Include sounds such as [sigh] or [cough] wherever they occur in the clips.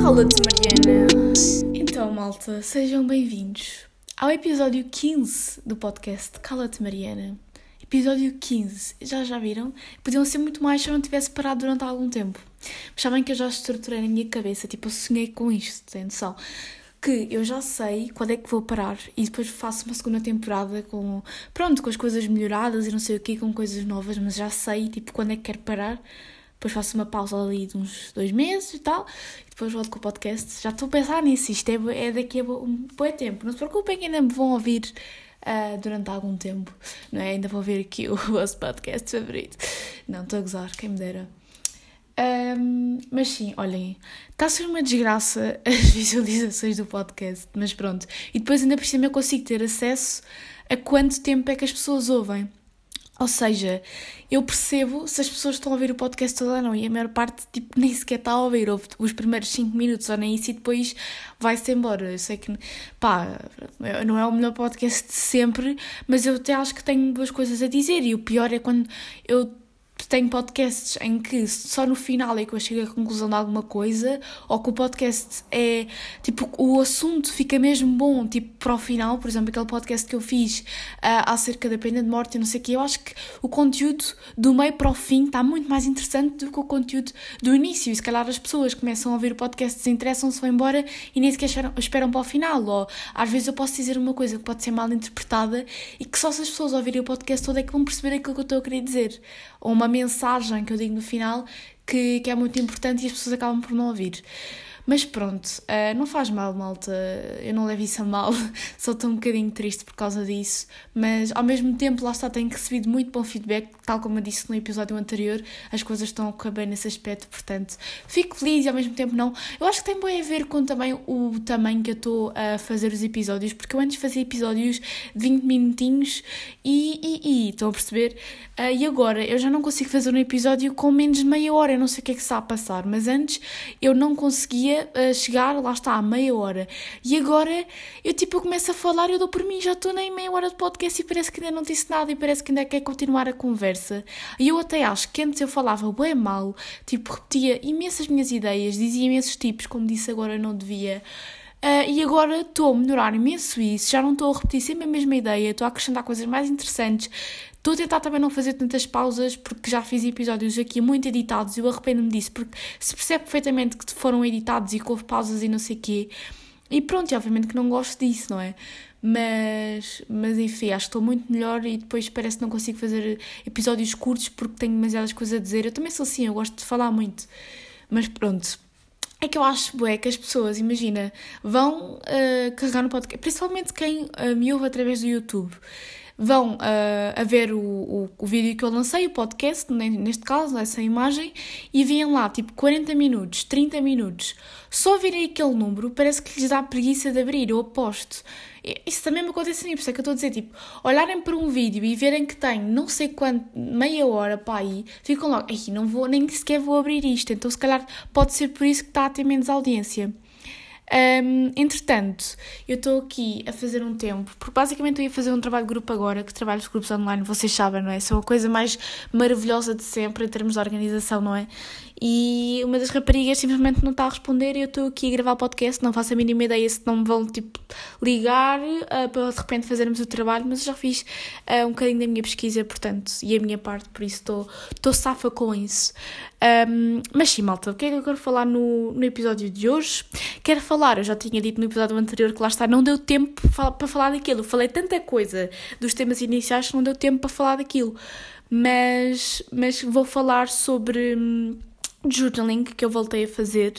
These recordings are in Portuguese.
Cala-te, Mariana. Então, malta, sejam bem-vindos ao episódio 15 do podcast Cala-te, Mariana. Episódio 15. Já já viram? Podiam ser muito mais se eu não tivesse parado durante algum tempo. Mas sabem que eu já estruturei na minha cabeça, tipo, eu sonhei com isto, tem noção? Que eu já sei quando é que vou parar e depois faço uma segunda temporada com, pronto, com as coisas melhoradas e não sei o que, com coisas novas, mas já sei, tipo, quando é que quero parar. Depois faço uma pausa ali de uns dois meses e tal, e depois volto com o podcast. Já estou a pensar nisso, isto é, é daqui a um bom tempo. Não se preocupem que ainda me vão ouvir uh, durante algum tempo, não é? Ainda vou ver aqui [laughs] o vosso podcast favorito. Não, estou a gozar, quem me dera. Um, mas sim, olhem, está a ser uma desgraça [laughs] as visualizações do podcast, mas pronto. E depois ainda por cima eu consigo ter acesso a quanto tempo é que as pessoas ouvem. Ou seja, eu percebo se as pessoas estão a ouvir o podcast todo ou não, e a maior parte tipo, nem sequer está a ouvir, ouve os primeiros 5 minutos ou nem isso e depois vai-se embora. Eu sei que, pá, não é o melhor podcast de sempre, mas eu até acho que tenho duas coisas a dizer, e o pior é quando eu tenho podcasts em que só no final é que eu chego à conclusão de alguma coisa, ou que o podcast é tipo, o assunto fica mesmo bom, tipo, para o final, por exemplo, aquele podcast que eu fiz uh, acerca da pena de morte e não sei o quê, eu acho que o conteúdo do meio para o fim está muito mais interessante do que o conteúdo do início. E se calhar as pessoas começam a ouvir o podcast, desinteressam-se, vão embora e nem sequer esperam, esperam para o final. Ou às vezes eu posso dizer uma coisa que pode ser mal interpretada e que só se as pessoas ouvirem o podcast todo é que vão perceber aquilo que eu estou a querer dizer. Ou uma mensagem que eu digo no final que, que é muito importante e as pessoas acabam por não ouvir. Mas pronto, uh, não faz mal, malta. Eu não levo isso a mal, [laughs] só estou um bocadinho triste por causa disso. Mas ao mesmo tempo, lá está, tenho recebido muito bom feedback, tal como eu disse no episódio anterior. As coisas estão a correr bem nesse aspecto, portanto, fico feliz e ao mesmo tempo não. Eu acho que tem bem a ver com também o tamanho que eu estou a fazer os episódios, porque eu antes fazia episódios de 20 minutinhos e, e, e estão a perceber? Uh, e agora eu já não consigo fazer um episódio com menos de meia hora. Eu não sei o que é que está a passar, mas antes eu não conseguia uh, chegar, lá está, a meia hora. E agora eu tipo eu começo a falar e eu dou por mim, já estou nem meia hora de podcast e parece que ainda não disse nada e parece que ainda quer continuar a conversa. E eu até acho que antes eu falava bem mal, tipo, repetia imensas minhas ideias, dizia imensos tipos, como disse agora não devia. Uh, e agora estou a melhorar imenso isso, já não estou a repetir sempre a mesma ideia, estou a acrescentar coisas mais interessantes, Estou a tentar também não fazer tantas pausas porque já fiz episódios aqui muito editados e eu arrependo-me disso porque se percebe perfeitamente que foram editados e que houve pausas e não sei o quê. E pronto, e obviamente que não gosto disso, não é? Mas, mas enfim, acho que estou muito melhor e depois parece que não consigo fazer episódios curtos porque tenho demasiadas coisas a dizer. Eu também sou assim, eu gosto de falar muito. Mas pronto. É que eu acho é que as pessoas, imagina, vão uh, carregar no podcast, principalmente quem uh, me ouve através do YouTube vão uh, a ver o, o, o, vídeo que eu lancei, o podcast, neste caso, essa imagem, e veem lá, tipo, 40 minutos, 30 minutos. Só virem aquele número, parece que lhes dá preguiça de abrir, eu aposto. Isso também me acontece a mim, por isso é que eu estou a dizer, tipo, olharem para um vídeo e verem que tem não sei quanto, meia hora para aí, ficam logo, não vou, nem sequer vou abrir isto, então se calhar pode ser por isso que está a ter menos audiência. Um, entretanto, eu estou aqui a fazer um tempo, porque basicamente eu ia fazer um trabalho de grupo agora, que trabalho de grupos online, vocês sabem, não é? São a coisa mais maravilhosa de sempre em termos de organização, não é? E uma das raparigas simplesmente não está a responder e eu estou aqui a gravar o podcast, não faço a mínima ideia se não me vão tipo ligar uh, para de repente fazermos o trabalho, mas eu já fiz uh, um bocadinho da minha pesquisa, portanto, e a minha parte, por isso estou safa com isso. Um, mas sim, malta, o que é que eu quero falar no, no episódio de hoje? Quero falar, eu já tinha dito no episódio anterior que lá está, não deu tempo para falar daquilo. Falei tanta coisa dos temas iniciais que não deu tempo para falar daquilo. Mas, mas vou falar sobre hum, journaling que eu voltei a fazer.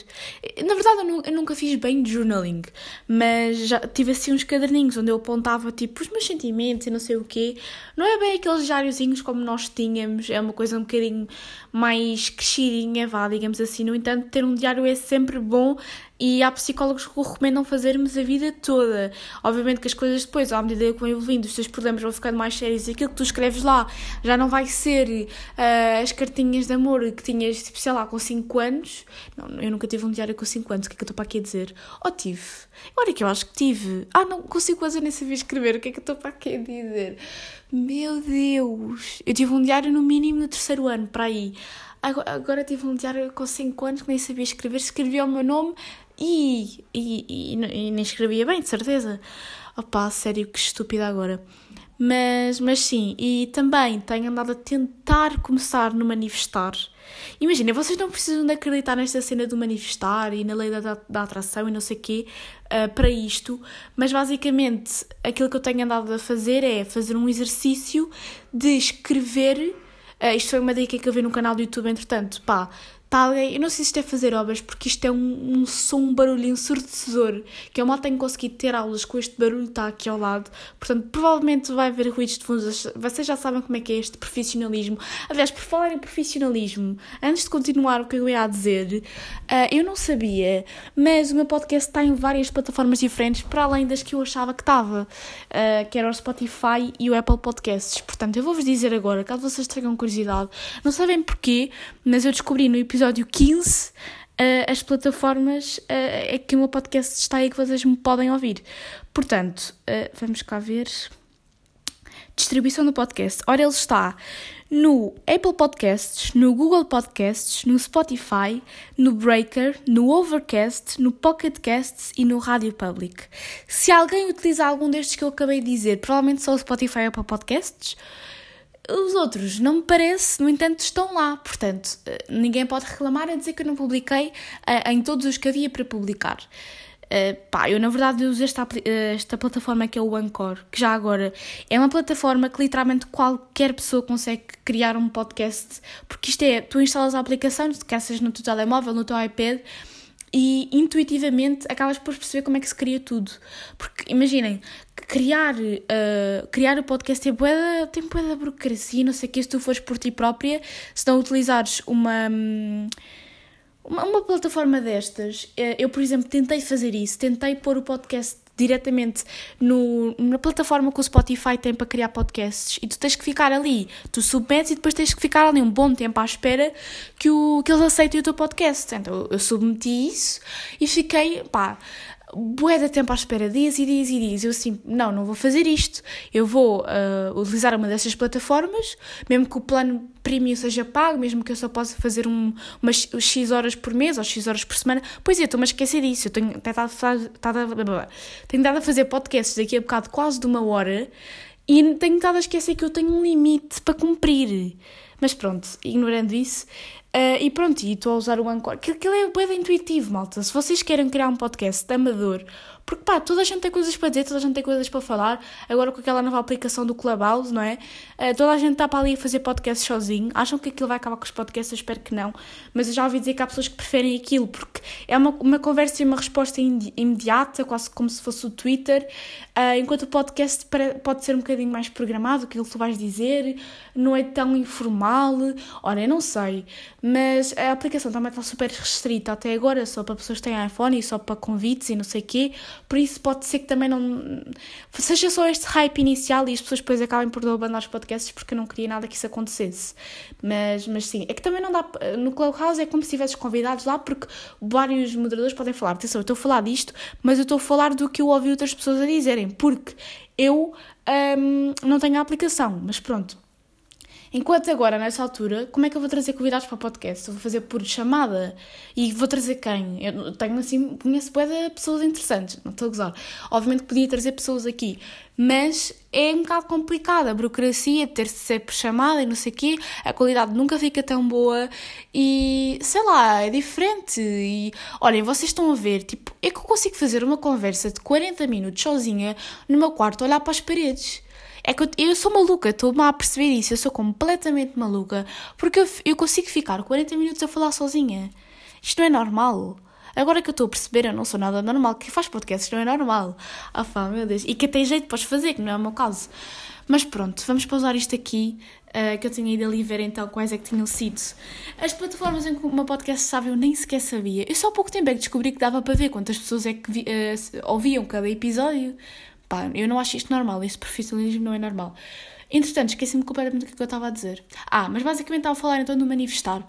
Na verdade, eu, nunca fiz bem de journaling, mas já tive assim uns caderninhos onde eu apontava tipo os meus sentimentos e não sei o quê. Não é bem aqueles diáriozinhos como nós tínhamos, é uma coisa um bocadinho mais crescidinha, vá, digamos assim. No entanto, ter um diário é sempre bom e há psicólogos que o recomendam fazermos a vida toda. Obviamente que as coisas depois, à medida que vão evoluindo, os teus problemas vão ficando mais sérios e aquilo que tu escreves lá já não vai ser uh, as cartinhas de amor que tinhas, tipo, sei lá, com 5 anos. Não, eu nunca tive um diário com 5 anos, o que é que eu estou para aqui a dizer? Oh, tive. Olha que eu acho que tive. Ah, não consigo quase nem saber escrever, o que é que eu estou para aqui a dizer? Meu Deus! Eu tive um diário no mínimo no terceiro ano, para aí. Agora, agora tive um diário com 5 anos que nem sabia escrever, escrevia o meu nome e, e, e, e nem escrevia bem, de certeza. Opá, sério, que estúpida agora. Mas, mas sim, e também tenho andado a tentar começar no manifestar. Imagina, vocês não precisam de acreditar nesta cena do manifestar e na lei da, da atração e não sei o quê uh, para isto, mas basicamente aquilo que eu tenho andado a fazer é fazer um exercício de escrever. Uh, isto foi uma dica que eu vi no canal do YouTube, entretanto, pá, Tá alguém, eu não sei se isto é fazer obras, porque isto é um, um som, um barulho ensurdecedor, que eu mal tenho conseguido ter aulas com este barulho está aqui ao lado, portanto, provavelmente vai haver ruídos de fundo, vocês já sabem como é que é este profissionalismo. Aliás, por falar em profissionalismo, antes de continuar o que eu ia dizer, uh, eu não sabia, mas o meu podcast está em várias plataformas diferentes, para além das que eu achava que estava, uh, que era o Spotify e o Apple Podcasts, portanto, eu vou-vos dizer agora, caso vocês tenham curiosidade, não sabem porquê, mas eu descobri no episódio episódio 15 uh, eh, as plataformas uh, é que o meu podcast está aí que vocês me podem ouvir. Portanto, uh, vamos cá ver. Distribuição do podcast. Ora, ele está no Apple Podcasts, no Google Podcasts, no Spotify, no Breaker, no Overcast, no Pocket Casts e no Radio Public. Se alguém utilizar algum destes que eu acabei de dizer, provavelmente só o Spotify e Apple Podcasts, os outros, não me parece, no entanto, estão lá. Portanto, eh, ninguém pode reclamar a dizer que eu não publiquei uh, em todos os que havia para publicar. Uh, pá, eu na verdade uso esta, esta plataforma que é o Anchor, que já agora é uma plataforma que literalmente qualquer pessoa consegue criar um podcast, porque isto é, tu instalas a aplicação, quer seja no teu telemóvel, no teu iPad, e intuitivamente acabas por perceber como é que se cria tudo. Porque imaginem, criar, uh, criar o podcast é bué, tem bué da burocracia, não sei o que, se tu fores por ti própria, se não utilizares uma, uma, uma plataforma destas. Eh, eu, por exemplo, tentei fazer isso, tentei pôr o podcast diretamente no, na plataforma que o Spotify tem para criar podcasts e tu tens que ficar ali, tu submetes e depois tens que ficar ali um bom tempo à espera que, o, que eles aceitem o teu podcast. Então eu submeti isso e fiquei, pá, bué de tempo à espera, dias e dias e dias. Eu assim, não, não vou fazer isto. Eu vou uh, utilizar uma dessas plataformas, mesmo que o plano premium seja pago, mesmo que eu só possa fazer um, umas X horas por mês ou X horas por semana. Pois é, estou-me a esquecer disso. Eu tenho até tenho a fazer podcasts daqui a bocado quase de uma hora e tenho estado a esquecer que eu tenho um limite para cumprir. Mas pronto, ignorando isso, Uh, e pronto, e estou a usar o Anchor. Aquilo é bem intuitivo, malta. Se vocês querem criar um podcast amador porque pá, toda a gente tem coisas para dizer, toda a gente tem coisas para falar. Agora com aquela nova aplicação do Clubhouse, não é? Uh, toda a gente está para ali a fazer podcast sozinho. Acham que aquilo vai acabar com os podcasts? Eu espero que não. Mas eu já ouvi dizer que há pessoas que preferem aquilo, porque é uma, uma conversa e uma resposta imediata, quase como se fosse o Twitter. Uh, enquanto o podcast pode ser um bocadinho mais programado, aquilo que tu vais dizer, não é tão informal. Ora, eu não sei. Mas a aplicação também está super restrita até agora, só para pessoas que têm iPhone e só para convites e não sei o quê. Por isso pode ser que também não. Seja só este hype inicial e as pessoas depois acabem por abandonar os podcasts porque eu não queria nada que isso acontecesse. Mas, mas sim, é que também não dá. No Clubhouse é como se tivesses convidados lá porque vários moderadores podem falar. Atenção, eu estou a falar disto, mas eu estou a falar do que eu ouvi outras pessoas a dizerem. Porque eu um, não tenho a aplicação, mas pronto. Enquanto agora, nessa altura, como é que eu vou trazer convidados para o podcast? Eu vou fazer por chamada e vou trazer quem? Eu tenho assim, conheço boa pessoas interessantes, não estou a gozar. Obviamente podia trazer pessoas aqui, mas é um bocado complicado. A burocracia, ter de ser por chamada e não sei o quê, a qualidade nunca fica tão boa e sei lá, é diferente. E olhem, vocês estão a ver, tipo, é que eu consigo fazer uma conversa de 40 minutos sozinha no meu quarto, olhar para as paredes. É que eu, eu sou maluca, estou-me a perceber isso, eu sou completamente maluca, porque eu, eu consigo ficar 40 minutos a falar sozinha. Isto não é normal. Agora que eu estou a perceber, eu não sou nada normal. Quem faz podcast não é normal. Ah, pá, meu Deus. E que tem jeito para fazer, que não é o meu caso. Mas pronto, vamos pausar isto aqui, uh, que eu tinha ido ali ver então quais é que tinham sido. As plataformas em que meu podcast sabe, eu nem sequer sabia. Eu só há pouco tempo é que descobri que dava para ver quantas pessoas é que vi, uh, ouviam cada episódio. Pá, eu não acho isto normal, esse profissionalismo não é normal. Entretanto, esqueci-me completamente do que eu estava a dizer. Ah, mas basicamente estava a falar então do manifestar.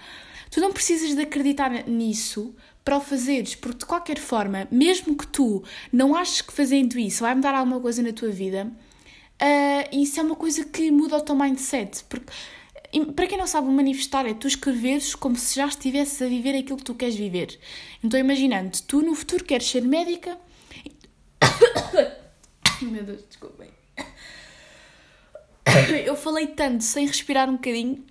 Tu não precisas de acreditar nisso para o fazeres, porque de qualquer forma, mesmo que tu não aches que fazendo isso vai mudar alguma coisa na tua vida, Uh, isso é uma coisa que muda o teu mindset. Porque, para quem não sabe, manifestar é tu escreveres como se já estivesses a viver aquilo que tu queres viver. Então, imaginando, tu no futuro queres ser médica. [coughs] [coughs] Meu Deus, desculpem. [coughs] Eu falei tanto sem respirar um bocadinho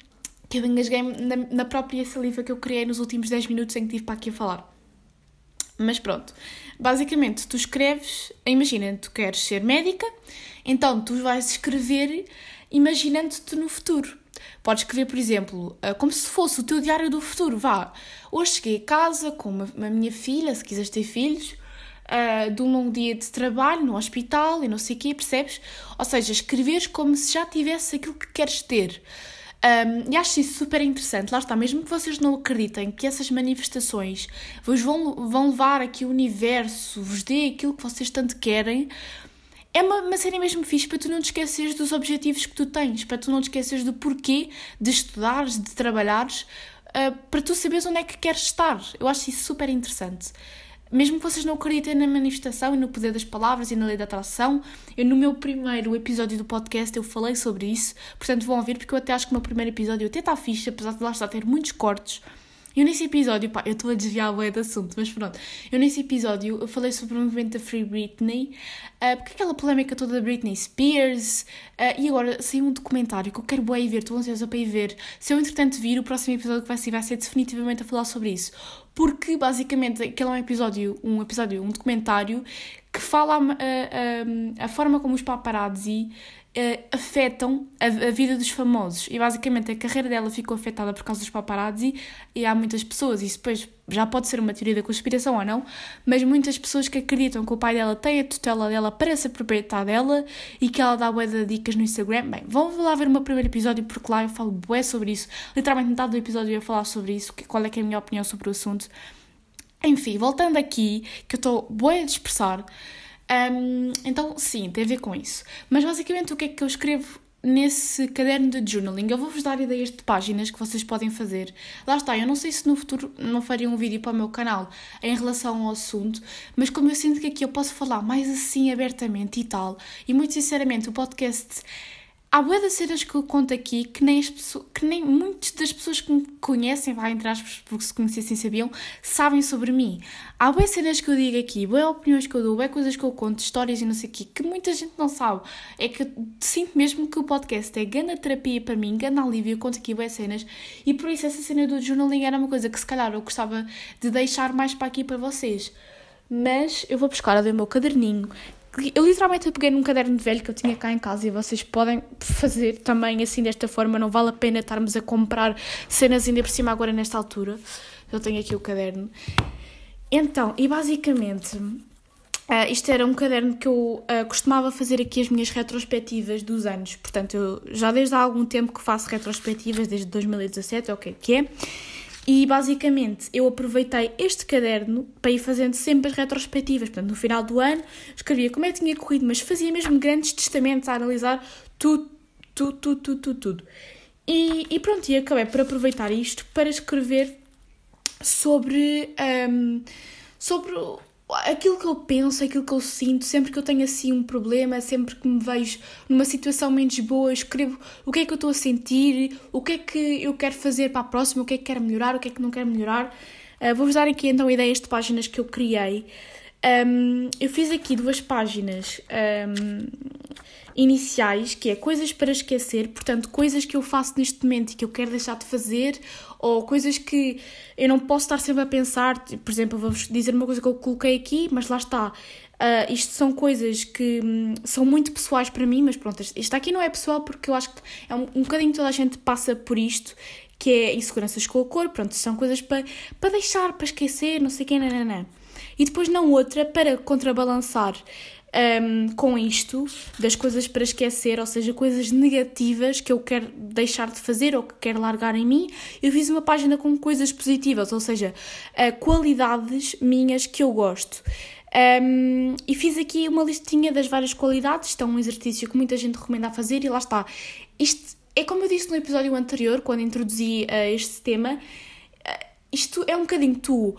que eu engasguei-me na, na própria saliva que eu criei nos últimos 10 minutos em que estive para aqui a falar. Mas pronto, basicamente tu escreves, imagina, tu queres ser médica, então tu vais escrever imaginando-te no futuro. Podes escrever, por exemplo, ah, como se fosse o teu diário do futuro. Vá, hoje cheguei a casa com uma minha filha, se quiseres ter filhos, uh, de um longo dia de trabalho no hospital e não sei o quê, percebes? Ou seja, escreveres como se já tivesse aquilo que queres ter. Um, e acho isso super interessante. Lá está, mesmo que vocês não acreditem que essas manifestações vos vão, vão levar aqui o universo, vos dê aquilo que vocês tanto querem, é uma, uma série mesmo fixe para tu não te esqueceres dos objetivos que tu tens, para tu não te esqueceres do porquê de estudares, de trabalhares, uh, para tu saberes onde é que queres estar. Eu acho isso super interessante mesmo que vocês não acreditem na manifestação e no poder das palavras e na lei da atração, eu no meu primeiro episódio do podcast eu falei sobre isso, portanto vão ouvir porque eu até acho que o meu primeiro episódio até está fixe, apesar de lá estar a ter muitos cortes, eu nesse episódio, pá, eu estou a desviar o de assunto, mas pronto. Eu nesse episódio eu falei sobre o movimento da Free Britney, uh, porque aquela polémica toda da Britney Spears, uh, e agora saiu um documentário que eu quero bem ver, estou ansiosa para ir ver. Se eu entretanto vir, o próximo episódio que vai ser vai ser definitivamente a falar sobre isso. Porque basicamente aquele é um episódio, um episódio, um documentário que fala a, a, a, a forma como os paparazzi uh, afetam a, a, vida dos famosos. E basicamente a carreira dela ficou afetada por causa dos paparazzi e há muitas pessoas, isso depois já pode ser uma teoria da conspiração ou não, mas muitas pessoas que acreditam que o pai dela tem a tutela dela para se aproveitar dela e que ela dá bué de dicas no Instagram. Bem, vão lá ver o meu primeiro episódio porque lá eu falo bué sobre isso. Literalmente metade do episódio eu ia falar sobre isso, qual é que é a minha opinião sobre o assunto. Enfim, voltando aqui, que eu estou bué a dispersar, um, então, sim, tem a ver com isso. Mas basicamente, o que é que eu escrevo nesse caderno de journaling? Eu vou-vos dar ideias de páginas que vocês podem fazer. Lá está, eu não sei se no futuro não faria um vídeo para o meu canal em relação ao assunto, mas como eu sinto que aqui eu posso falar mais assim abertamente e tal, e muito sinceramente, o podcast Há boas das cenas que eu conto aqui que nem, as pessoas, que nem muitas das pessoas que me conhecem, vai entre aspas, porque se conhecessem sabiam, sabem sobre mim. Há boas cenas que eu digo aqui, boas opiniões que eu dou, boas coisas que eu conto, histórias e não sei o quê, que muita gente não sabe. É que eu sinto mesmo que o podcast é grande terapia para mim, grande alívio, eu conto aqui boas cenas e por isso essa cena do journaling era uma coisa que se calhar eu gostava de deixar mais para aqui para vocês. Mas eu vou buscar a ver o meu caderninho eu literalmente peguei num caderno de velho que eu tinha cá em casa e vocês podem fazer também assim desta forma, não vale a pena estarmos a comprar cenas ainda por cima agora nesta altura. Eu tenho aqui o caderno. Então, e basicamente, uh, isto era um caderno que eu uh, costumava fazer aqui as minhas retrospectivas dos anos. Portanto, eu já desde há algum tempo que faço retrospectivas, desde 2017, ok, que é. E basicamente eu aproveitei este caderno para ir fazendo sempre as retrospectivas. Portanto, no final do ano escrevia como é que tinha corrido, mas fazia mesmo grandes testamentos a analisar tudo, tudo, tudo, tudo, tudo. tudo. E, e pronto, e acabei por aproveitar isto para escrever sobre, um, sobre aquilo que eu penso, aquilo que eu sinto, sempre que eu tenho assim um problema, sempre que me vejo numa situação menos boa, escrevo o que é que eu estou a sentir, o que é que eu quero fazer para a próxima, o que é que quero melhorar, o que é que não quero melhorar. Uh, Vou-vos dar aqui então ideias de páginas que eu criei. Um, eu fiz aqui duas páginas um, iniciais, que é coisas para esquecer, portanto, coisas que eu faço neste momento e que eu quero deixar de fazer, ou coisas que eu não posso estar sempre a pensar. Por exemplo, vou-vos dizer uma coisa que eu coloquei aqui, mas lá está. Uh, isto são coisas que hum, são muito pessoais para mim, mas pronto, isto aqui não é pessoal porque eu acho que é um, um bocadinho toda a gente passa por isto, que é inseguranças com a cor, pronto, são coisas para, para deixar, para esquecer, não sei quê, nananã. E depois não outra para contrabalançar um, com isto, das coisas para esquecer, ou seja, coisas negativas que eu quero deixar de fazer ou que quero largar em mim, eu fiz uma página com coisas positivas, ou seja, uh, qualidades minhas que eu gosto. Um, e fiz aqui uma listinha das várias qualidades, isto é um exercício que muita gente recomenda a fazer, e lá está. Isto é como eu disse no episódio anterior, quando introduzi uh, este tema, uh, isto é um bocadinho tu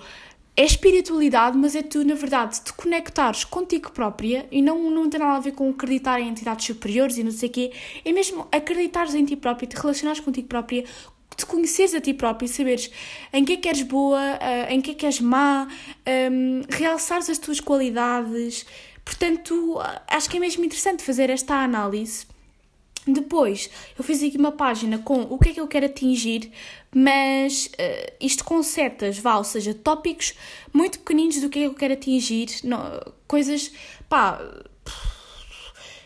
é espiritualidade, mas é tu, na verdade, te conectares contigo própria e não, não tem nada a ver com acreditar em entidades superiores e não sei o quê. É mesmo acreditares em ti própria, te relacionares contigo própria, te conheceres a ti própria e saberes em que é que és boa, eh, em que é que és má, um, realçares as tuas qualidades. Portanto, acho que é mesmo interessante fazer esta análise depois, eu fiz aqui uma página com o que é que eu quero atingir, mas uh, isto com setas, vá, ou seja, tópicos muito pequeninos do que é que eu quero atingir, não, coisas, pá,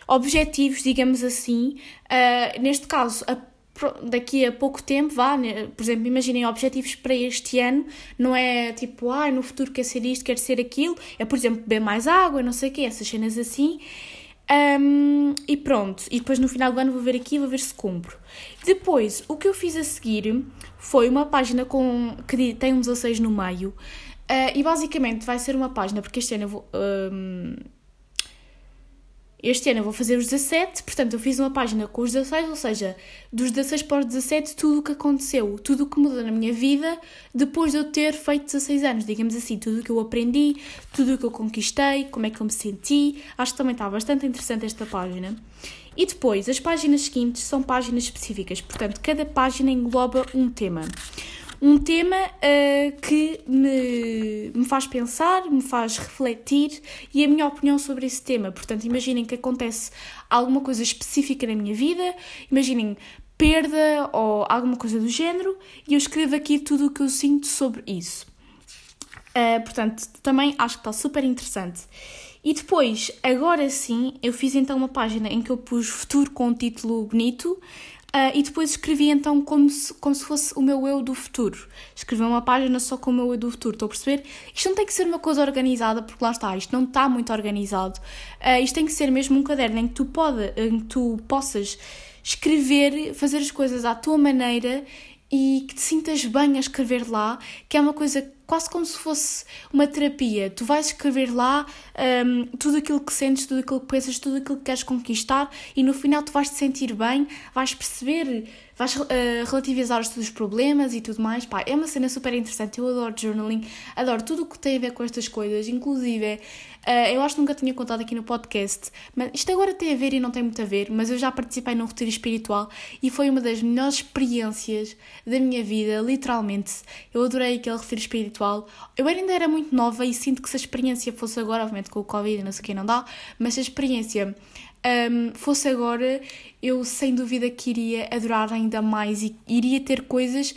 objetivos, digamos assim. Uh, neste caso, a, daqui a pouco tempo, vá, né, por exemplo, imaginem objetivos para este ano, não é tipo, ah, no futuro quer ser isto, quer ser aquilo, é por exemplo, beber mais água, não sei o quê, essas cenas assim. Um, e pronto, e depois no final do ano vou ver aqui e vou ver se cumpro. Depois, o que eu fiz a seguir foi uma página com que tem um 16 no meio, uh, e basicamente vai ser uma página, porque este ano eu vou. Um, este ano eu vou fazer os 17, portanto eu fiz uma página com os 16, ou seja, dos 16 para os 17, tudo o que aconteceu, tudo o que mudou na minha vida depois de eu ter feito 16 anos, digamos assim, tudo o que eu aprendi, tudo o que eu conquistei, como é que eu me senti. Acho que também está bastante interessante esta página. E depois, as páginas seguintes são páginas específicas, portanto, cada página engloba um tema um tema uh, que me, me faz pensar, me faz refletir e a minha opinião sobre esse tema. Portanto, imaginem que acontece alguma coisa específica na minha vida, imaginem perda ou alguma coisa do género e eu escrevo aqui tudo o que eu sinto sobre isso. Uh, portanto, também acho que está super interessante. E depois, agora sim, eu fiz então uma página em que eu pus futuro com um título bonito, Uh, e depois escrevi então como se, como se fosse o meu eu do futuro. Escrevi uma página só com o meu eu do futuro, estou a perceber? Isto não tem que ser uma coisa organizada, porque lá está, isto não está muito organizado. Uh, isto tem que ser mesmo um caderno em que tu, pode, em que tu possas escrever, fazer as coisas à tua maneira e que te sintas bem a escrever lá, que é uma coisa quase como se fosse uma terapia. Tu vais escrever lá um, tudo aquilo que sentes, tudo aquilo que pensas, tudo aquilo que queres conquistar e no final tu vais te sentir bem, vais perceber, vais uh, relativizar os teus problemas e tudo mais. Pá, é uma cena super interessante. Eu adoro journaling, adoro tudo o que tem a ver com estas coisas, inclusive Uh, eu acho que nunca tinha contado aqui no podcast, mas isto agora tem a ver e não tem muito a ver, mas eu já participei num retiro espiritual e foi uma das melhores experiências da minha vida, literalmente. Eu adorei aquele retiro espiritual. Eu ainda era muito nova e sinto que se a experiência fosse agora, obviamente com o Covid e não sei o que, não dá, mas se a experiência um, fosse agora, eu sem dúvida que iria adorar ainda mais e iria ter coisas,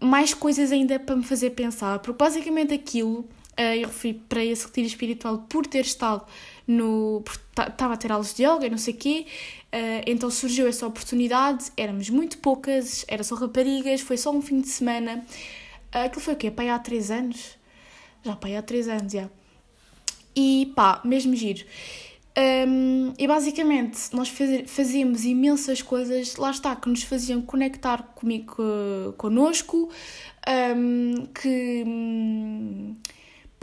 mais coisas ainda para me fazer pensar, porque basicamente aquilo eu fui para esse retiro espiritual por ter estado no. estava a ter aulas de yoga não sei o quê, uh, então surgiu essa oportunidade. Éramos muito poucas, era só raparigas, foi só um fim de semana. Uh, aquilo foi o quê? Pai há 3 anos? Já pai há 3 anos, já. E pá, mesmo giro. Um, e basicamente nós fazíamos imensas coisas, lá está, que nos faziam conectar comigo, connosco, um, que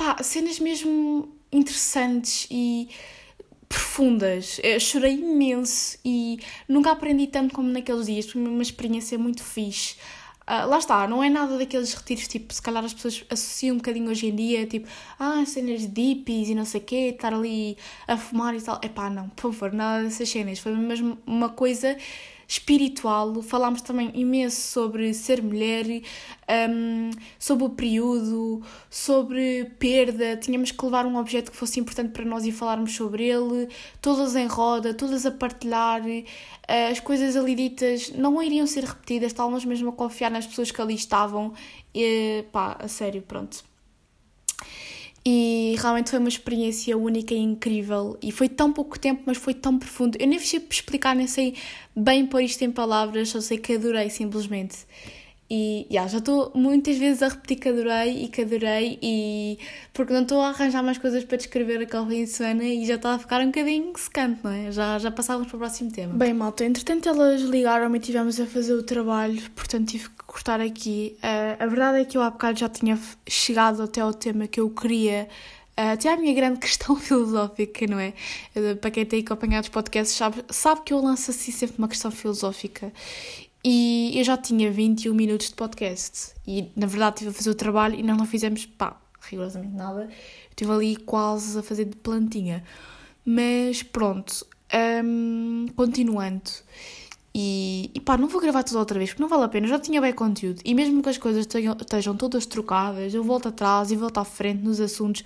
pá, cenas mesmo interessantes e profundas. Eu chorei imenso e nunca aprendi tanto como naqueles dias, foi uma experiência muito fixe. Uh, lá está, não é nada daqueles retiros, tipo, se calhar as pessoas associam um bocadinho hoje em dia, tipo, ah, cenas de hippies e não sei o quê, estar ali a fumar e tal. É pá, não, por favor, nada dessas cenas. Foi mesmo uma coisa espiritual, falámos também imenso sobre ser mulher, um, sobre o período, sobre perda, tínhamos que levar um objeto que fosse importante para nós e falarmos sobre ele, todas em roda, todas a partilhar, eh, as coisas ali ditas não iriam ser repetidas, estávamos mesmo a confiar nas pessoas que ali estavam, e pá, a sério, pronto. E realmente foi uma experiência única e incrível. E foi tão pouco tempo, mas foi tão profundo. Eu nem sei explicar, nem sei bem pôr isto em palavras, só sei que adorei simplesmente. E yeah, já estou muitas vezes a repetir que adorei e que adorei, e porque não estou a arranjar mais coisas para descrever fim de semana e já está a ficar um bocadinho secante, não é? Já, já passávamos para o próximo tema. Bem, malta, entretanto elas ligaram-me e tivemos a fazer o trabalho, portanto tive que cortar aqui. Uh, a verdade é que eu há bocado já tinha chegado até ao tema que eu queria. Uh, até à minha grande [laughs] questão filosófica, não é? Uh, para quem tem acompanhado os podcasts sabe, sabe que eu lanço assim sempre uma questão filosófica e eu já tinha 21 minutos de podcast. E na verdade estive a fazer o trabalho e nós não fizemos, pá, rigorosamente nada. Estive ali quase a fazer de plantinha. Mas pronto, um, continuando. E, e pá, não vou gravar tudo outra vez porque não vale a pena, já tinha bem conteúdo. E mesmo que as coisas tenham, estejam todas trocadas, eu volto atrás e volto à frente nos assuntos,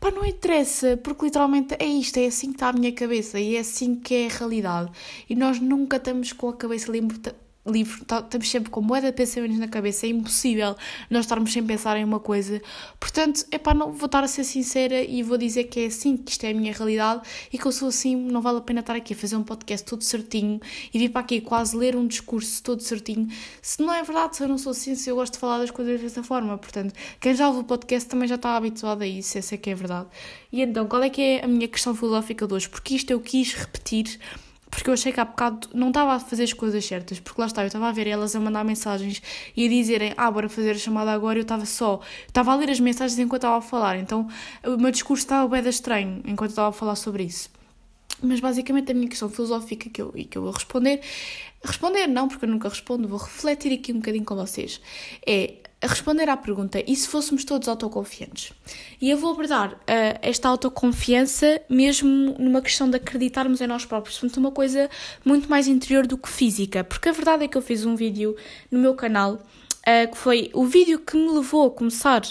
pá, não interessa, porque literalmente é isto, é assim que está a minha cabeça e é assim que é a realidade. E nós nunca estamos com a cabeça limpa livre, tá, estamos sempre com moeda de pensamentos na cabeça, é impossível nós estarmos sem pensar em uma coisa. Portanto, é pá, não vou estar a ser sincera e vou dizer que é assim, que isto é a minha realidade e que eu sou assim, não vale a pena estar aqui a fazer um podcast todo certinho e vir para aqui quase ler um discurso todo certinho. Se não é verdade, se eu não sou assim, se eu gosto de falar das coisas dessa forma. Portanto, quem já ouve o podcast também já está habituado a isso, essa é que é verdade. E então, qual é que é a minha questão filosófica de hoje? Porque isto eu quis repetir porque eu achei que há bocado não estava a fazer as coisas certas, porque lá está, eu estava a ver elas a mandar mensagens e a dizerem, ah, bora fazer a chamada agora, eu estava só, estava a ler as mensagens enquanto estava a falar, então o meu discurso estava bem estranho enquanto estava a falar sobre isso. Mas basicamente a minha questão filosófica que eu, e que eu vou responder, responder. Não, porque eu nunca respondo, vou refletir aqui um bocadinho com vocês, é responder à pergunta e se fôssemos todos autoconfiantes? E eu vou abordar uh, esta autoconfiança mesmo numa questão de acreditarmos em nós próprios, portanto, uma coisa muito mais interior do que física, porque a verdade é que eu fiz um vídeo no meu canal uh, que foi o vídeo que me levou a começar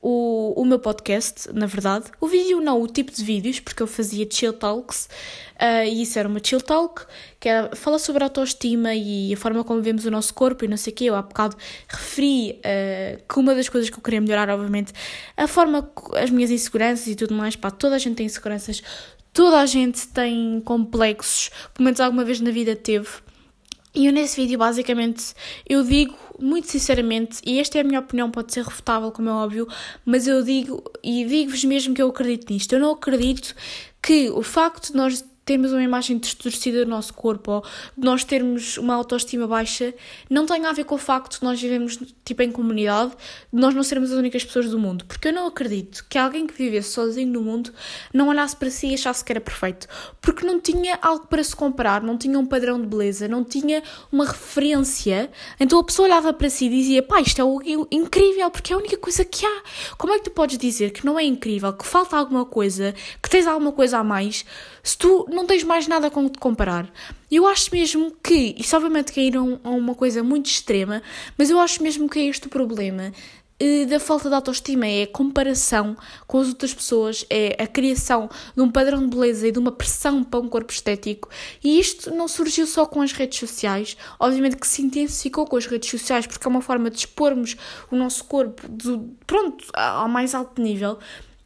o, o meu podcast, na verdade. O vídeo não, o tipo de vídeos, porque eu fazia chill talks, uh, e isso era uma chill talk, que era falar sobre a autoestima e a forma como vemos o nosso corpo e não sei o quê. Eu há bocado referi uh, que uma das coisas que eu queria melhorar, obviamente, a forma, as minhas inseguranças e tudo mais, pá, toda a gente tem inseguranças, toda a gente tem complexos, pelo menos alguma vez na vida teve. E eu nesse vídeo, basicamente, eu digo muito sinceramente, e esta é a minha opinião, pode ser refutável, como é óbvio, mas eu digo, e digo-vos mesmo que eu acredito nisto. Eu não acredito que o facto de nós termos uma imagem distorcida do nosso corpo ou nós termos uma autoestima baixa não tem a ver com o facto de nós vivemos tipo em comunidade, de nós não sermos as únicas pessoas do mundo. Porque eu não acredito que alguém que vivesse sozinho no mundo não olhasse para si e achasse que era perfeito. Porque não tinha algo para se comparar, não tinha um padrão de beleza, não tinha uma referência. Então a pessoa olhava para si e dizia: pá, isto é incrível porque é a única coisa que há. Como é que tu podes dizer que não é incrível, que falta alguma coisa, que tens alguma coisa a mais? Se tu não tens mais nada com te comparar. Eu acho mesmo que, isto obviamente caíram a uma coisa muito extrema, mas eu acho mesmo que é este o problema eh, da falta de autoestima, é a comparação com as outras pessoas, é a criação de um padrão de beleza e de uma pressão para um corpo estético. E isto não surgiu só com as redes sociais, obviamente que se intensificou com as redes sociais, porque é uma forma de expormos o nosso corpo pronto, ao mais alto nível,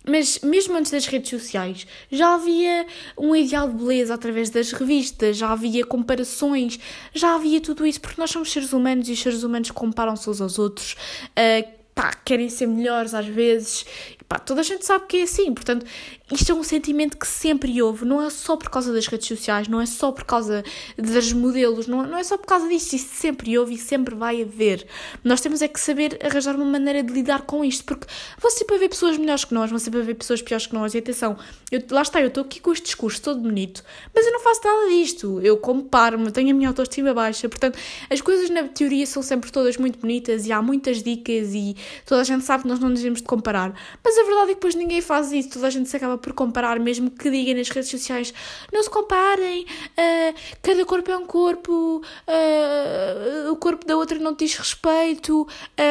mas mesmo antes das redes sociais, já havia um ideal de beleza através das revistas, já havia comparações, já havia tudo isso, porque nós somos seres humanos e os seres humanos comparam-se uns aos outros, uh, pá, querem ser melhores às vezes, pá, toda a gente sabe que é assim, portanto, isto é um sentimento que sempre houve, não é só por causa das redes sociais, não é só por causa dos modelos, não, não é só por causa disto, isto sempre houve e sempre vai haver. Nós temos é que saber arranjar uma maneira de lidar com isto, porque vão sempre haver pessoas melhores que nós, vão sempre haver pessoas piores que nós, e atenção, eu, lá está, eu estou aqui com este discurso todo bonito, mas eu não faço nada disto, eu comparo-me, tenho a minha autoestima baixa, portanto, as coisas na teoria são sempre todas muito bonitas e há muitas dicas e toda a gente sabe que nós não nos devemos de comparar, mas a verdade é que depois ninguém faz isso, toda a gente se acaba por comparar, mesmo que digam nas redes sociais, não se comparem, uh, cada corpo é um corpo, uh, o corpo da outra não diz respeito,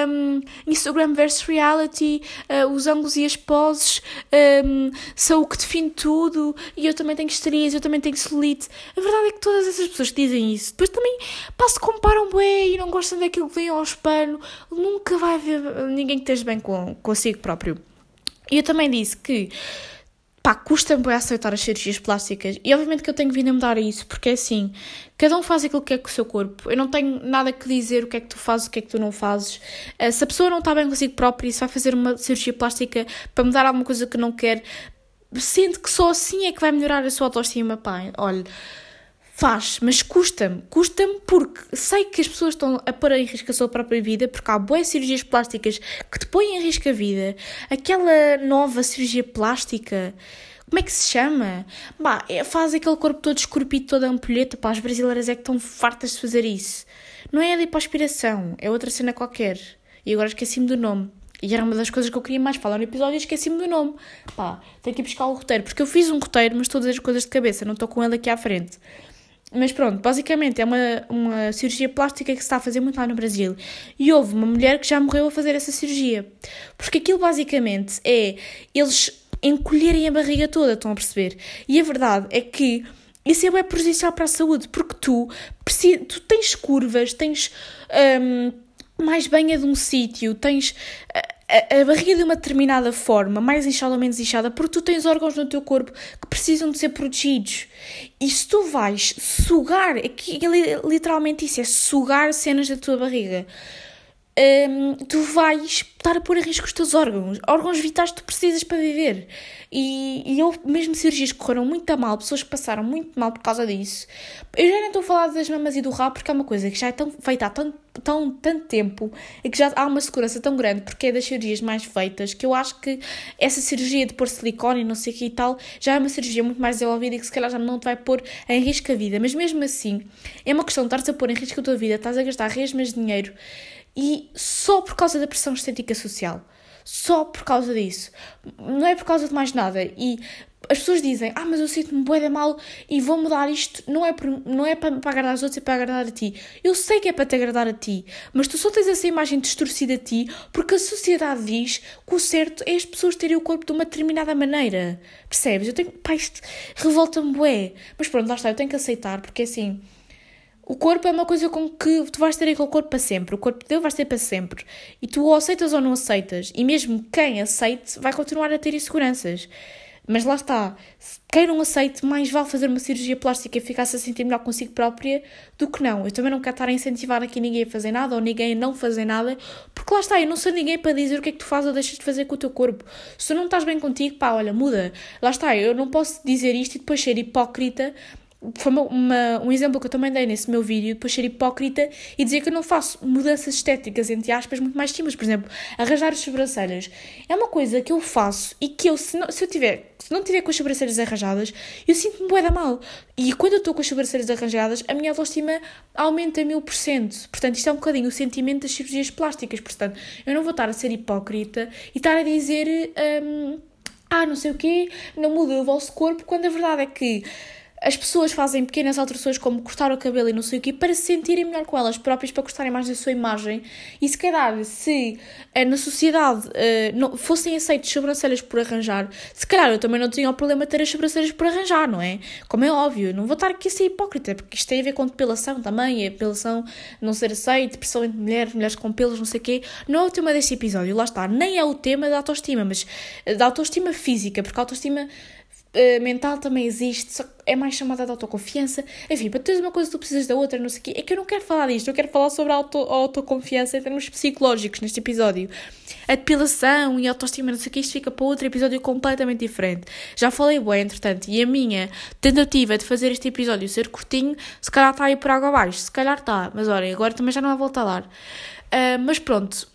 um, Instagram versus reality, uh, os ângulos e as poses um, são o que define tudo, e eu também tenho estrias, eu também tenho celulite. A verdade é que todas essas pessoas dizem isso, depois também pá, se comparam bem e não gostam daquilo que vem ao espelho, nunca vai haver ninguém que esteja bem com, consigo próprio. E eu também disse que pá, custa-me aceitar as cirurgias plásticas. E obviamente que eu tenho vindo a mudar isso, porque é assim, cada um faz aquilo que quer com o seu corpo, eu não tenho nada que dizer o que é que tu fazes, o que é que tu não fazes, uh, se a pessoa não está bem consigo própria e se vai fazer uma cirurgia plástica para mudar alguma coisa que não quer, sente que só assim é que vai melhorar a sua autoestima, pá, olha Faz, mas custa-me. Custa-me porque sei que as pessoas estão a pôr em risco a sua própria vida, porque há boas cirurgias plásticas que te põem em risco a vida. Aquela nova cirurgia plástica, como é que se chama? Bah, é, faz aquele corpo todo escorpido, toda ampulheta. Pá, as brasileiras é que estão fartas de fazer isso. Não é a lipoaspiração, é outra cena qualquer. E agora esqueci-me do nome. E era uma das coisas que eu queria mais falar no episódio e esqueci-me do nome. Pá, tenho que ir buscar o roteiro, porque eu fiz um roteiro, mas estou a dizer as coisas de cabeça, não estou com ele aqui à frente. Mas pronto, basicamente é uma, uma cirurgia plástica que se está a fazer muito lá no Brasil. E houve uma mulher que já morreu a fazer essa cirurgia. Porque aquilo basicamente é eles encolherem a barriga toda, estão a perceber? E a verdade é que isso é bem prejudicial para a saúde, porque tu, tu tens curvas, tens um, mais banha de um sítio, tens a, a, barriga de uma determinada forma, mais inchada ou menos inchada, porque tu tens órgãos no teu corpo que precisam de ser protegidos. E se tu vais sugar, aqui, é literalmente isso, é sugar cenas da tua barriga um, tu vais estar a pôr em risco os teus órgãos, órgãos vitais que tu precisas para viver. E, e eu, mesmo cirurgias que correram muito mal, pessoas que passaram muito mal por causa disso. Eu já nem estou a falar das mamas e do rabo, porque é uma coisa que já é tão feita há tão, tão, tanto tempo e que já há uma segurança tão grande, porque é das cirurgias mais feitas, que eu acho que essa cirurgia de pôr silicone e não sei o que e tal, já é uma cirurgia muito mais desenvolvida e que se calhar já não te vai pôr em risco a vida. Mas mesmo assim, é uma questão de estares a pôr em risco a tua vida, estás a gastar resmas de dinheiro e só por causa da pressão estética social. Só por causa disso. Não é por causa de mais nada. E as pessoas dizem, ah, mas eu sinto-me bué mal e vou mudar isto. Não é, por, não é para, para agradar os outros, é para agradar a ti. Eu sei que é para te agradar a ti, mas tu só tens essa imagem distorcida a ti porque a sociedade diz que o certo é as pessoas terem o corpo de uma determinada maneira. Percebes? Eu tenho, pá, isto revolta-me bué. Mas pronto, lá está, eu tenho que aceitar, porque assim o corpo é uma coisa com que tu vais ter aquele corpo para sempre. O corpo Deus vais ter para sempre. E tu ou aceitas ou não aceitas. E mesmo quem aceite vai continuar a ter inseguranças. Mas lá está. Quem não aceite, mais vale fazer uma cirurgia plástica e ficar-se a sentir melhor consigo própria do que não. Eu também não quero estar a incentivar aqui ninguém a fazer nada ou ninguém a não fazer nada, porque lá está, eu não sou ninguém para dizer o que é que tu fazes ou deixas de fazer com o teu corpo. Se tu não estás bem contigo, pá, olha, muda. Lá está, eu não posso dizer isto e depois ser hipócrita foi uma, uma, um exemplo que eu também dei nesse meu vídeo, depois ser hipócrita e dizer que eu não faço mudanças estéticas, entre aspas, muito mais simples. Por exemplo, arranjar as sobrancelhas. É uma coisa que eu faço e que eu, se, não, se eu tiver, se não tiver com as sobrancelhas arranjadas, eu sinto-me bué mal. E quando eu estou com as sobrancelhas arranjadas, a minha autoestima aumenta mil por cento. Portanto, isto é um bocadinho o sentimento das cirurgias plásticas. Portanto, eu não vou estar a ser hipócrita e estar a dizer, hum, ah, não sei o quê, não muda o vosso corpo, quando a verdade é que as pessoas fazem pequenas alterações como cortar o cabelo e não sei o quê para se sentirem melhor com elas próprias, para gostarem mais da sua imagem. E se calhar, se uh, na sociedade uh, não, fossem aceitos sobrancelhas por arranjar, se calhar eu também não tinha o problema de ter as sobrancelhas por arranjar, não é? Como é óbvio, não vou estar aqui a ser hipócrita, porque isto tem a ver com depilação também, a depilação não ser aceita, principalmente mulheres, mulheres com pelos, não sei o quê. Não é o tema deste episódio, lá está, nem é o tema da autoestima, mas eh, da autoestima física, porque a autoestima Uh, mental também existe, só é mais chamada de autoconfiança. Enfim, para teres uma coisa tu precisas da outra, não sei o quê. É que eu não quero falar disto, eu quero falar sobre a, auto, a autoconfiança em termos psicológicos neste episódio. A depilação e a autoestima, não sei o quê, isto fica para outro episódio completamente diferente. Já falei bem, entretanto, e a minha tentativa de fazer este episódio ser curtinho, se calhar está aí por água abaixo, se calhar está, mas olha, agora também já não há volta a dar. Uh, mas pronto,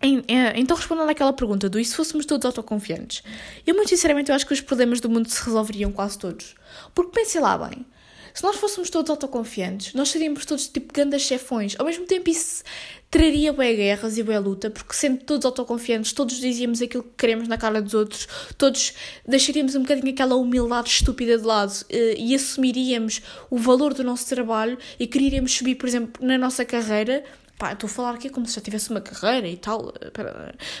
então, respondendo àquela pergunta do e se fôssemos todos autoconfiantes, eu muito sinceramente eu acho que os problemas do mundo se resolveriam quase todos. Porque pensem lá bem, se nós fôssemos todos autoconfiantes, nós seríamos todos tipo grandes chefões. Ao mesmo tempo isso traria bué guerras e bué luta, porque sendo todos autoconfiantes, todos dizíamos aquilo que queremos na cara dos outros, todos deixaríamos um bocadinho aquela humildade estúpida de lado eh, e assumiríamos o valor do nosso trabalho e queríamos subir, por exemplo, na nossa carreira Pá, estou a falar aqui como se já tivesse uma carreira e tal.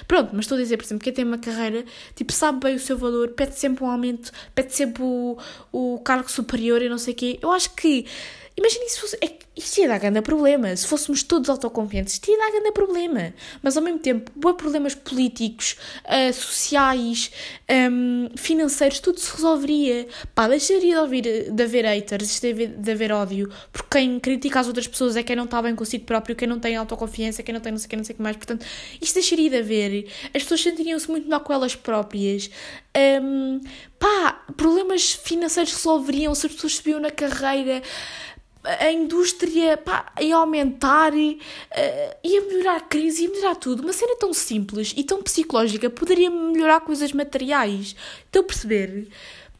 Pronto, mas estou a dizer, por exemplo, quem tem uma carreira, tipo, sabe bem o seu valor, pede sempre um aumento, pede sempre o, o cargo superior e não sei o quê. Eu acho que Imagina se fosse. É, isto ia dar grande problema. Se fôssemos todos autoconfiantes, isto ia dar grande problema. Mas ao mesmo tempo, bons problemas políticos, uh, sociais, um, financeiros, tudo se resolveria. Pá, deixaria de, ouvir, de haver haters, de haver, de haver ódio, porque quem critica as outras pessoas é quem não está bem consigo próprio, quem não tem autoconfiança, quem não tem não sei o que, não sei o que mais. Portanto, isto deixaria de haver. As pessoas sentiriam-se muito melhor com elas próprias. Um, pá, problemas financeiros resolveriam se as pessoas subiam na carreira a indústria pá, ia aumentar, uh, ia melhorar a crise, ia melhorar tudo. Uma cena tão simples e tão psicológica poderia melhorar coisas materiais. Estão a perceber?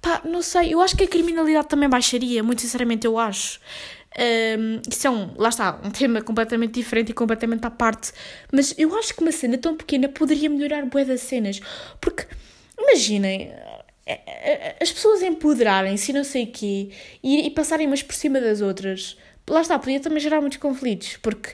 Pá, não sei, eu acho que a criminalidade também baixaria, muito sinceramente eu acho. Um, isso é um, lá está, um tema completamente diferente e completamente à parte. Mas eu acho que uma cena tão pequena poderia melhorar bué das cenas. Porque, imaginem, as pessoas empoderarem-se e não sei o quê e, e passarem umas por cima das outras. Lá está, podia também gerar muitos conflitos. Porque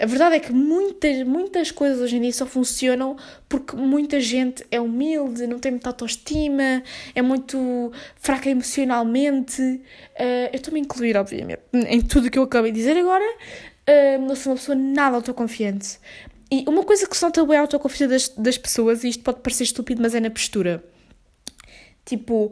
a verdade é que muitas, muitas coisas hoje em dia só funcionam porque muita gente é humilde, não tem muita autoestima, é muito fraca emocionalmente. Uh, eu estou-me a incluir, obviamente, em tudo o que eu acabei de dizer agora. Uh, não sou uma pessoa nada autoconfiante. E uma coisa que se nota bem a autoconfiança das, das pessoas, e isto pode parecer estúpido, mas é na postura. Tipo,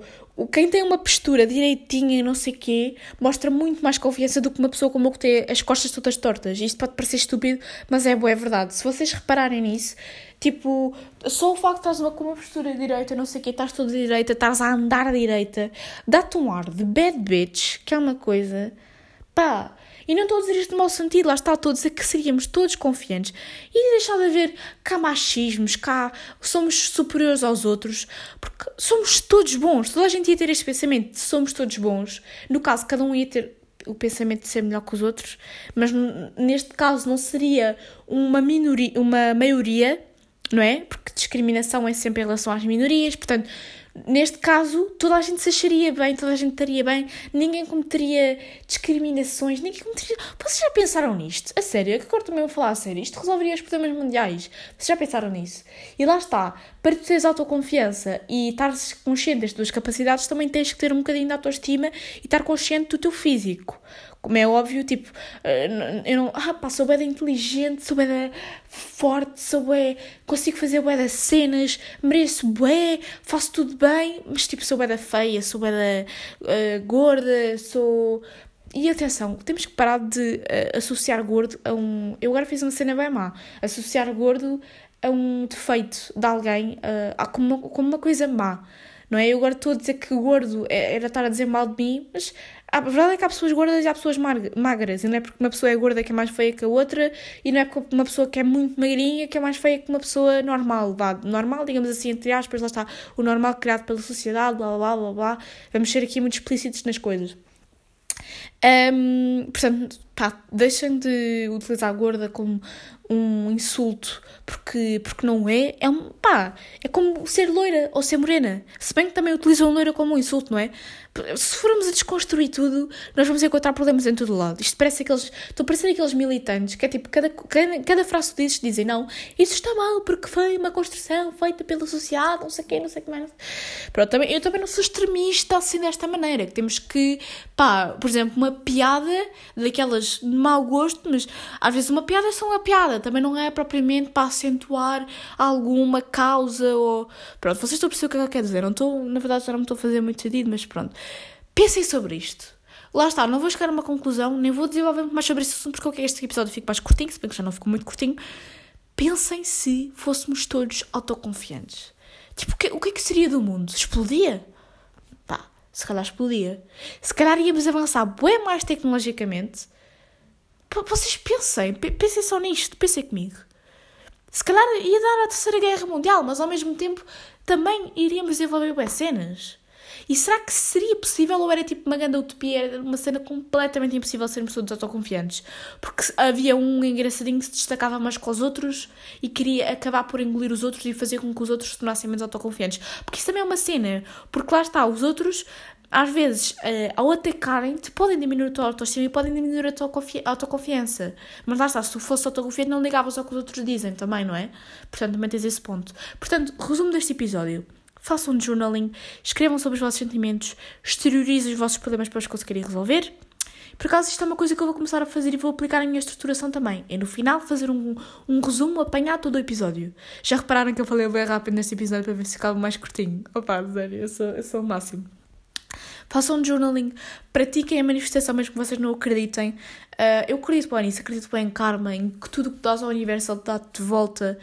quem tem uma postura direitinha e não sei quê, mostra muito mais confiança do que uma pessoa como que tem as costas todas tortas. Isto pode parecer estúpido, mas é, é verdade. Se vocês repararem nisso, tipo, só o facto de estás com uma postura direita, não sei o quê, estás toda direita, estás a andar direita, dá-te um ar de bad bitch, que é uma coisa, pá, e não estou a dizer isto no mau sentido, lá está, estou a dizer que seríamos todos confiantes e deixar de haver cá machismos, cá somos superiores aos outros, porque somos todos bons, toda a gente ia ter este pensamento de somos todos bons. No caso, cada um ia ter o pensamento de ser melhor que os outros, mas neste caso não seria uma minoria, uma maioria, não é? Porque discriminação é sempre em relação às minorias, portanto, neste caso, toda a gente se acharia bem, toda a gente estaria bem, ninguém cometeria discriminações, ninguém cometeria. Vocês já pensaram nisto? A sério, é que agora também vou falar a sério. Isto resolveria os problemas mundiais. Vocês já pensaram nisso? E lá está, para tu teres autoconfiança e estares consciente das tuas capacidades, também tens que ter um bocadinho de autoestima e estar consciente do teu físico. Como é óbvio, tipo, eh, eu não. Ah, pá, sou bem inteligente, sou bem forte, sou bem. consigo fazer das cenas, mereço bué, faço tudo bem, mas tipo, sou bem feia, sou bem uh, gorda, sou. E atenção, temos que parar de uh, associar gordo a um. Eu agora fiz uma cena bem má. Associar gordo a um defeito de alguém, uh, como, uma, como uma coisa má não é? Eu agora estou a dizer que gordo é, era estar a dizer mal de mim, mas a verdade é que há pessoas gordas e há pessoas magras, e não é porque uma pessoa é gorda que é mais feia que a outra, e não é porque uma pessoa que é muito magrinha que é mais feia que uma pessoa normal, vá, normal, digamos assim, entre aspas, lá está, o normal criado pela sociedade, blá blá blá blá, vamos ser aqui muito explícitos nas coisas. Um, portanto, pá, deixem de utilizar gorda como um insulto porque, porque não é, é um pá, é como ser loira ou ser morena. Se bem que também utilizam loira como um insulto, não é? Se formos a desconstruir tudo, nós vamos encontrar problemas em todo lado. Isto parece aqueles. Estou a parecer aqueles militantes que é tipo, cada, cada, cada frase que dizes dizem não, isso está mal porque foi uma construção feita pela sociedade, não sei o quê, não sei o que mais. Pronto, também, eu também não sou extremista assim desta maneira, que temos que, pá, por exemplo, uma piada daquelas de mau gosto, mas às vezes uma piada é só uma piada, também não é propriamente para acentuar alguma causa ou. Pronto, vocês estão a perceber o que é que eu quero dizer. Não estou, na verdade, já não estou a fazer muito sentido, mas pronto. Pensem sobre isto. Lá está, não vou chegar a uma conclusão, nem vou desenvolver mais sobre este assunto porque eu quero que este episódio fique mais curtinho, se bem que já não ficou muito curtinho. Pensem se fôssemos todos autoconfiantes. Tipo, o que, o que é que seria do mundo? Explodia? Se calhar explodia. Se calhar íamos avançar bem mais tecnologicamente. Vocês pensem, pensem só nisto, pensem comigo. Se calhar ia dar a Terceira Guerra Mundial, mas ao mesmo tempo também iríamos desenvolver bem cenas. E será que seria possível ou era tipo uma grande utopia, era uma cena completamente impossível sermos todos autoconfiantes? Porque havia um engraçadinho que se destacava mais que os outros e queria acabar por engolir os outros e fazer com que os outros se tornassem menos autoconfiantes. Porque isso também é uma cena, porque lá está, os outros às vezes, uh, ao atacarem-te, podem diminuir a tua autoestima e podem diminuir a tua autoconfiança. Mas lá está, se tu fosse autoconfiante, não ligavas ao que os outros dizem também, não é? Portanto, também esse ponto. Portanto, resumo deste episódio. Façam um journaling, escrevam sobre os vossos sentimentos, exteriorizem os vossos problemas para os conseguirem resolver. Por acaso, isto é uma coisa que eu vou começar a fazer e vou aplicar na minha estruturação também. É no final fazer um, um resumo apanhado todo o episódio. Já repararam que eu falei bem rápido neste episódio para ver se ficava mais curtinho? Opa, sério, eu sou, eu sou o máximo. Façam um journaling, pratiquem a manifestação mesmo que vocês não acreditem. Uh, eu acredito bem nisso, acredito bem em karma, em que tudo que dás ao universo dá-te de volta.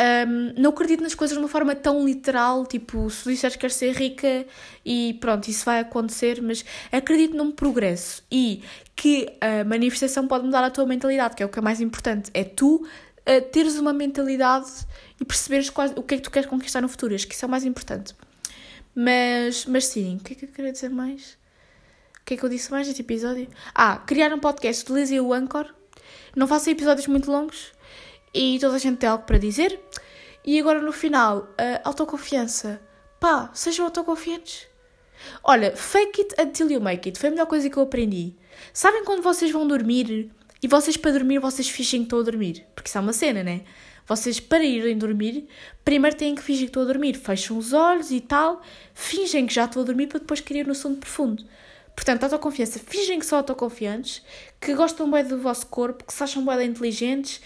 Um, não acredito nas coisas de uma forma tão literal, tipo, se disseres que queres ser rica e pronto, isso vai acontecer, mas acredito num progresso e que a manifestação pode mudar a tua mentalidade, que é o que é mais importante. É tu uh, teres uma mentalidade e perceberes quase, o que é que tu queres conquistar no futuro. Acho que isso é o mais importante. Mas, mas sim, o que é que eu queria dizer mais? O que é que eu disse mais neste episódio? Ah, criar um podcast, utilizem o Anchor. Não façam episódios muito longos e toda a gente tem algo para dizer. E agora no final, autoconfiança. Pá, sejam autoconfiantes. Olha, fake it until you make it. Foi a melhor coisa que eu aprendi. Sabem quando vocês vão dormir e vocês para dormir vocês fingem que estão a dormir? Porque isso é uma cena, né? Vocês para irem dormir, primeiro têm que fingir que estão a dormir. Fecham os olhos e tal, fingem que já estão a dormir para depois cair no sono profundo. Portanto, autoconfiança. Fingem que são autoconfiantes, que gostam bem do vosso corpo, que se acham bem inteligentes.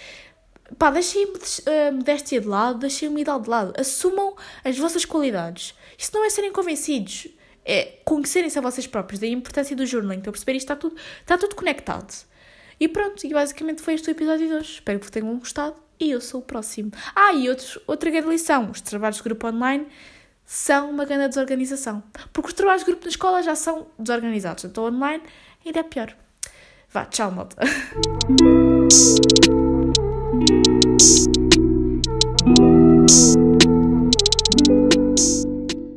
Pá, deixem a modéstia de lado, deixem a humildade de lado. Assumam as vossas qualidades. Isso não é serem convencidos é conhecerem-se a vocês próprios, da importância do journaling, para perceber isto está tudo, está tudo conectado. E pronto, e basicamente foi este o episódio de hoje. Espero que tenham gostado e eu sou o próximo. Ah, e outros, outra grande lição: os trabalhos de grupo online são uma grande desorganização. Porque os trabalhos de grupo na escola já são desorganizados, então online ainda é pior. Vá, tchau, malta. [laughs]